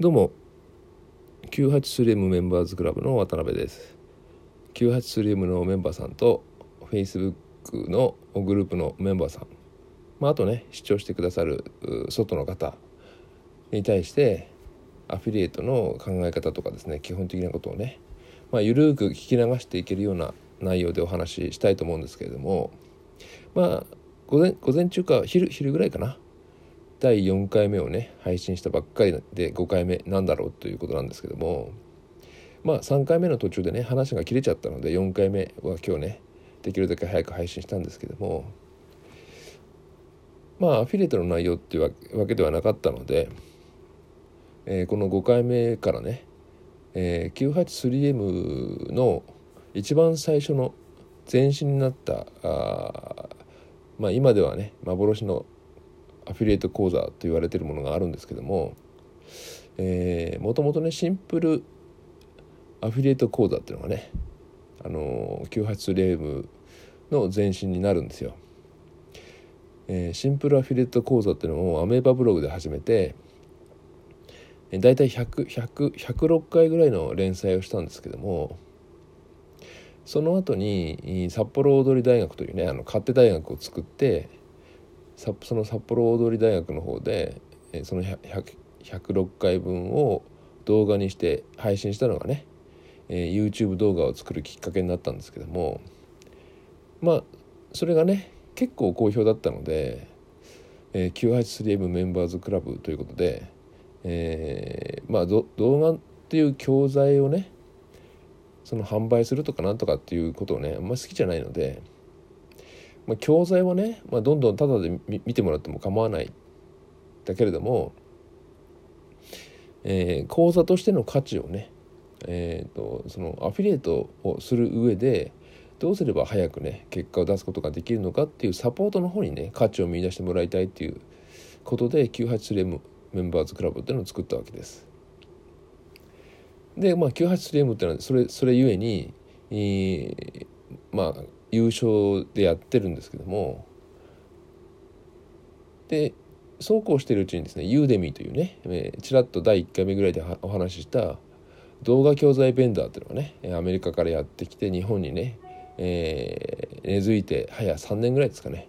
どうも。983M メンバーズクラブの渡辺です。983M のメンバーさんと Facebook のグループのメンバーさん、まあ、あとね視聴してくださる外の方に対してアフィリエイトの考え方とかですね基本的なことをね、まあ、ゆるく聞き流していけるような内容でお話ししたいと思うんですけれどもまあ午前午前中か昼昼ぐらいかな第4回目をね配信したばっかりで5回目なんだろうということなんですけどもまあ3回目の途中でね話が切れちゃったので4回目は今日ねできるだけ早く配信したんですけどもまあアフィリエイトの内容っていうわけではなかったので、えー、この5回目からね、えー、983M の一番最初の前身になったあまあ今ではね幻のアフィリエイト講座と言われてるものがあるんですけどももともとねシンプルアフィリエイト講座っていうのがねあの98レームの前身になるんですよ。えー、シンプルアフィリエイト講座っていうのをアメーバブログで始めてだいたい106回ぐらいの連載をしたんですけどもその後に札幌踊り大学というねあの勝手大学を作ってその札幌大通大学の方でその106回分を動画にして配信したのがね、え YouTube 動画を作るきっかけになったんですけどもまあそれがね結構好評だったので、え 983M メンバーズクラブということで、えー、まあ動画っていう教材をねその販売するとかなんとかっていうことをねあんまり好きじゃないので。まあ、教材はね、まあ、どんどんタダで見てもらっても構わないだけれども、えー、講座としての価値をね、えーと、そのアフィリエイトをする上でどうすれば早くね結果を出すことができるのかっていうサポートの方にね価値を見出してもらいたいっていうことで 983M メンバーズクラブっていうのを作ったわけです。でまあ 983M っていうのはそれそれゆえに、えー、まあ優勝でやってるんですけどもでそうこうしてるうちにですねユーデミーというね、えー、ちらっと第1回目ぐらいでお話しした動画教材ベンダーっていうのがねアメリカからやってきて日本にね、えー、根付いて早3年ぐらいですかね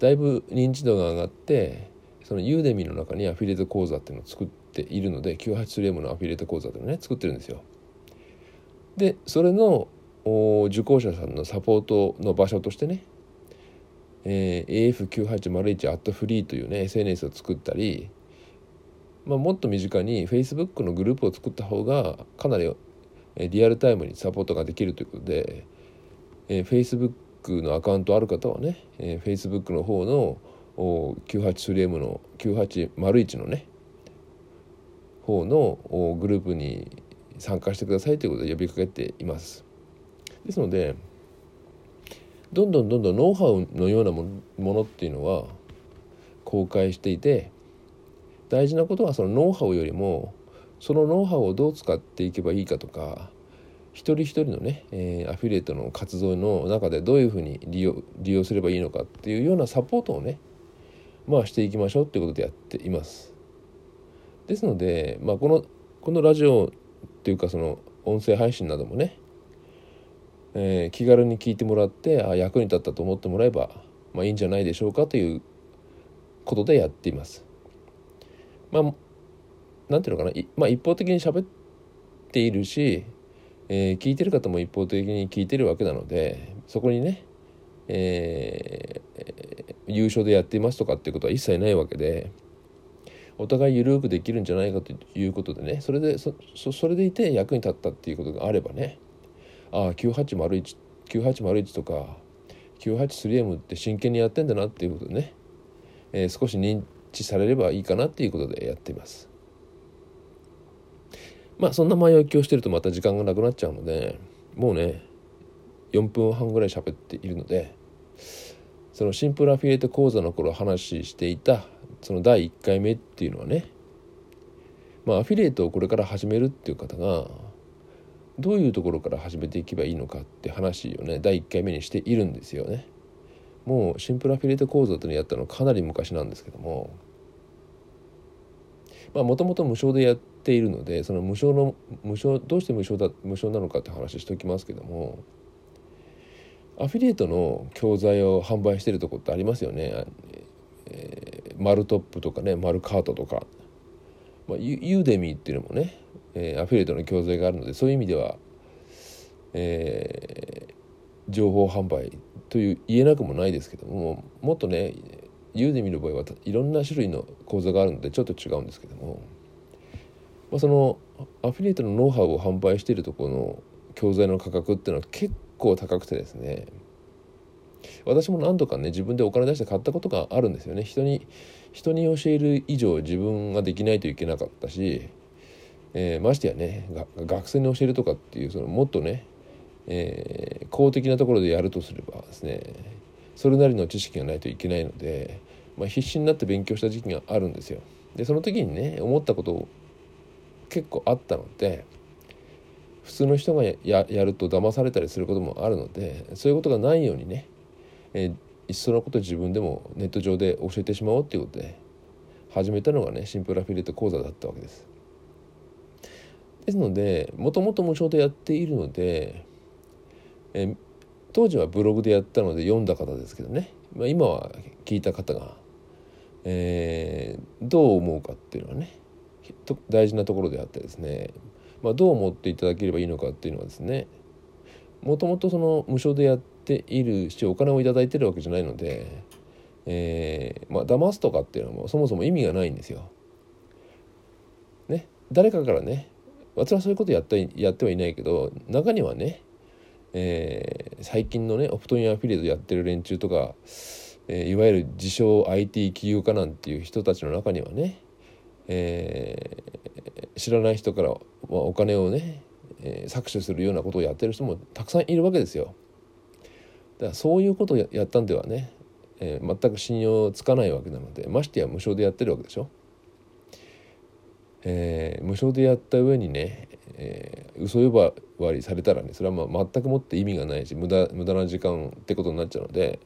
だいぶ認知度が上がってそのユーデミーの中にアフィリエイト講座っていうのを作っているので 983M のアフィリエイト講座っていうのをね作ってるんですよ。でそれの受講者さんのサポートの場所としてね、えー、AF9801 アットフリーというね SNS を作ったり、まあ、もっと身近に Facebook のグループを作った方がかなりリアルタイムにサポートができるということで、えー、Facebook のアカウントある方はね、えー、Facebook の方の 983M の9801のね方のグループに参加してくださいということで呼びかけています。ですのでどんどんどんどんノウハウのようなものっていうのは公開していて大事なことはそのノウハウよりもそのノウハウをどう使っていけばいいかとか一人一人のね、えー、アフィリエイトの活動の中でどういうふうに利用利用すればいいのかっていうようなサポートをねまあしていきましょうっていうことでやっています。ですので、まあ、このこのラジオっていうかその音声配信などもねえー、気軽に聞いてもらってあ役に立ったと思ってもらえば、まあ、いいんじゃないでしょうかということでやっています。まあなんていうのかな、まあ、一方的に喋っているし、えー、聞いてる方も一方的に聞いてるわけなのでそこにね、えー、優勝でやっていますとかっていうことは一切ないわけでお互い緩くできるんじゃないかということでねそれでそそれでいて役に立ったっていうことがあればねああ9801 9801とか 983M って真剣にやってんだなっていうことでね、えー、少し認知されればいいかなっていうことでやっています。まあそんな前置きをしてるとまた時間がなくなっちゃうのでもうね4分半ぐらい喋っているのでそのシンプルアフィリエイト講座の頃話していたその第1回目っていうのはねまあアフィリエイトをこれから始めるっていう方がどういうところから始めていけばいいのかって話をね第1回目にしているんですよね。もうシンプルアフィリエイト講座というのをやったのかなり昔なんですけどももともと無償でやっているのでその無償の無償どうして無償だ無償なのかって話しておきますけどもアフィリエイトの教材を販売してるとこってありますよね。えー、マルトップとかねマルカートとか、まあ、ユーデミーっていうのもね、えー、アフィリエイトの教材があるのでそういう意味では、えー、情報販売という言えなくもないですけどももっとねユーデミの場合はいろんな種類の講座があるのでちょっと違うんですけども、まあ、そのアフィリエイトのノウハウを販売しているところの教材の価格っていうのは結構高くてですね私も何度かね自分でお金出して買ったことがあるんですよね。人に人に教える以上自分ができないといけなかったし、えー、ましてやね学生に教えるとかっていうそのもっとね、えー、公的なところでやるとすればですねそれなりの知識がないといけないので、まあ、必死になって勉強した時期があるんですよ。でその時にね思ったこと結構あったので普通の人がやると騙されたりすることもあるのでそういうことがないようにね、えー、いっそのこと自分でもネット上で教えてしまおうっていうことで始めたのがねシンプルアフィリエイト講座だったわけです。ですのでもともと無償でやっているので、え、当時はブログでやったので読んだ方ですけどね、まあ、今は聞いた方が、えー、どう思うかっていうのはね大事なところであってですね、まあ、どう思っていただければいいのかっていうのはですねもともとその無償でやっているしお金を頂いてるわけじゃないので、えー、まあ騙すとかっていうのもそもそも意味がないんですよ。ね。誰かからね私はそういうことやったやってはいないけど中にはねえー、最近のねオプトインアフィリエイトやってる連中とか、えー、いわゆる自称 IT 起業家なんていう人たちの中にはね、えー、知らない人から、まあ、お金をね、えー、搾取するようなことをやってる人もたくさんいるわけですよ。だからそういうことをやったんではね、えー、全く信用つかないわけなのでましてや無償でやってるわけでしょ。えー、無償でやった上にね、えー、嘘呼ばわりされたらねそれはまあ全くもって意味がないし無駄無駄な時間ってことになっちゃうので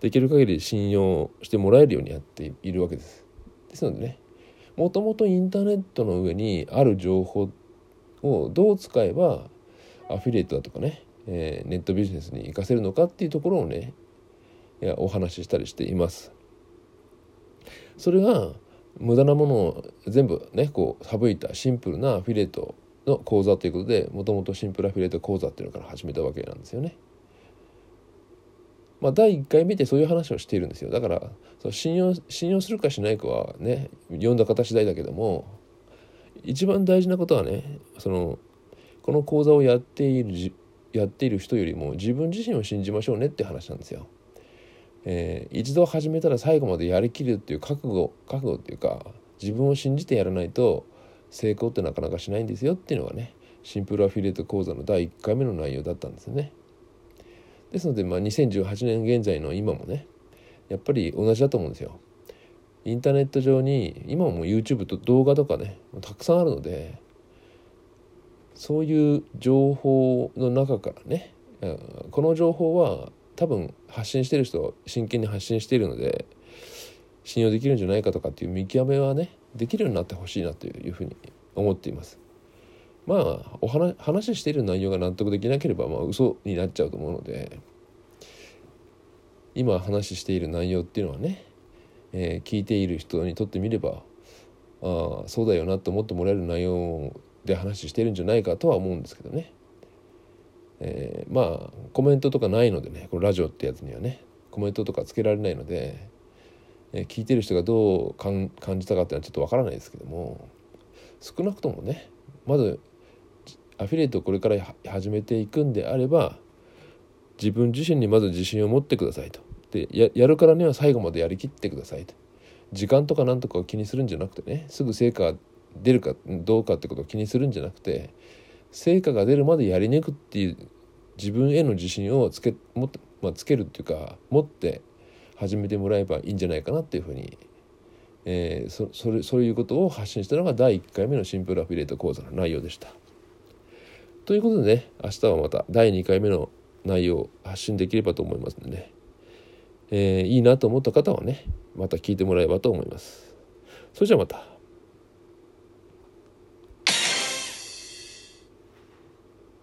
できる限り信用してもらえるようにやっているわけです。ですのでねもともとインターネットの上にある情報をどう使えばアフィリエイトだとかね、えー、ネットビジネスに活かせるのかっていうところをねいやお話ししたりしています。それが無駄なものを全部ねこう省いたシンプルなアフィリエイトの講座ということでもともとシンプルアフィリエイト講座っていうのから始めたわけなんですよね。まあ、第1回目でそういう話をしているんですよだからその信用信用するかしないかはね読んだ方次第だけども一番大事なことはねそのこの講座をやっているやっている人よりも自分自身を信じましょうねって話なんですよ。えー、一度始めたら最後までやりきるっていう覚悟覚悟っていうか自分を信じてやらないと成功ってなかなかしないんですよっていうのがねシンプルアフィリエイト講座の第1回目の内容だったんですよね。ですので、まあ、2018年現在の今もねやっぱり同じだと思うんですよ。インターネット上に今も YouTube と動画とかねたくさんあるのでそういう情報の中からねこの情報は多分発信してる人真剣に発信しているので信用できるんじゃないかとかっていう見極めはねできるようになってほしいなというふうに思っています。まあお話話している内容が納得できなければまあ嘘になっちゃうと思うので今話している内容っていうのはね、えー、聞いている人にとってみればああそうだよなと思ってもらえる内容で話してるんじゃないかとは思うんですけどね。えー、まあコメントとかないのでねこのラジオってやつにはねコメントとかつけられないので、えー、聞いてる人がどう感じたかっていうのはちょっとわからないですけども少なくともねまずアフィリエイトをこれから始めていくんであれば自分自身にまず自信を持ってくださいと。でやるからには最後までやりきってくださいと。時間とか何とかを気にするんじゃなくてねすぐ成果が出るかどうかってことを気にするんじゃなくて成果が出るまでやり抜くっていう自分への自信をつけもっまあ、つけるっていうか持って始めてもらえばいいんじゃないかなっていうふうに、えー、そそれそういうことを発信したのが第1回目のシンプルアフィリエイト講座の内容でした。ということでね明日はまた第2回目の内容を発信できればと思いますのでね、えー、いいなと思った方はねまた聞いてもらえばと思います。それじゃあまた。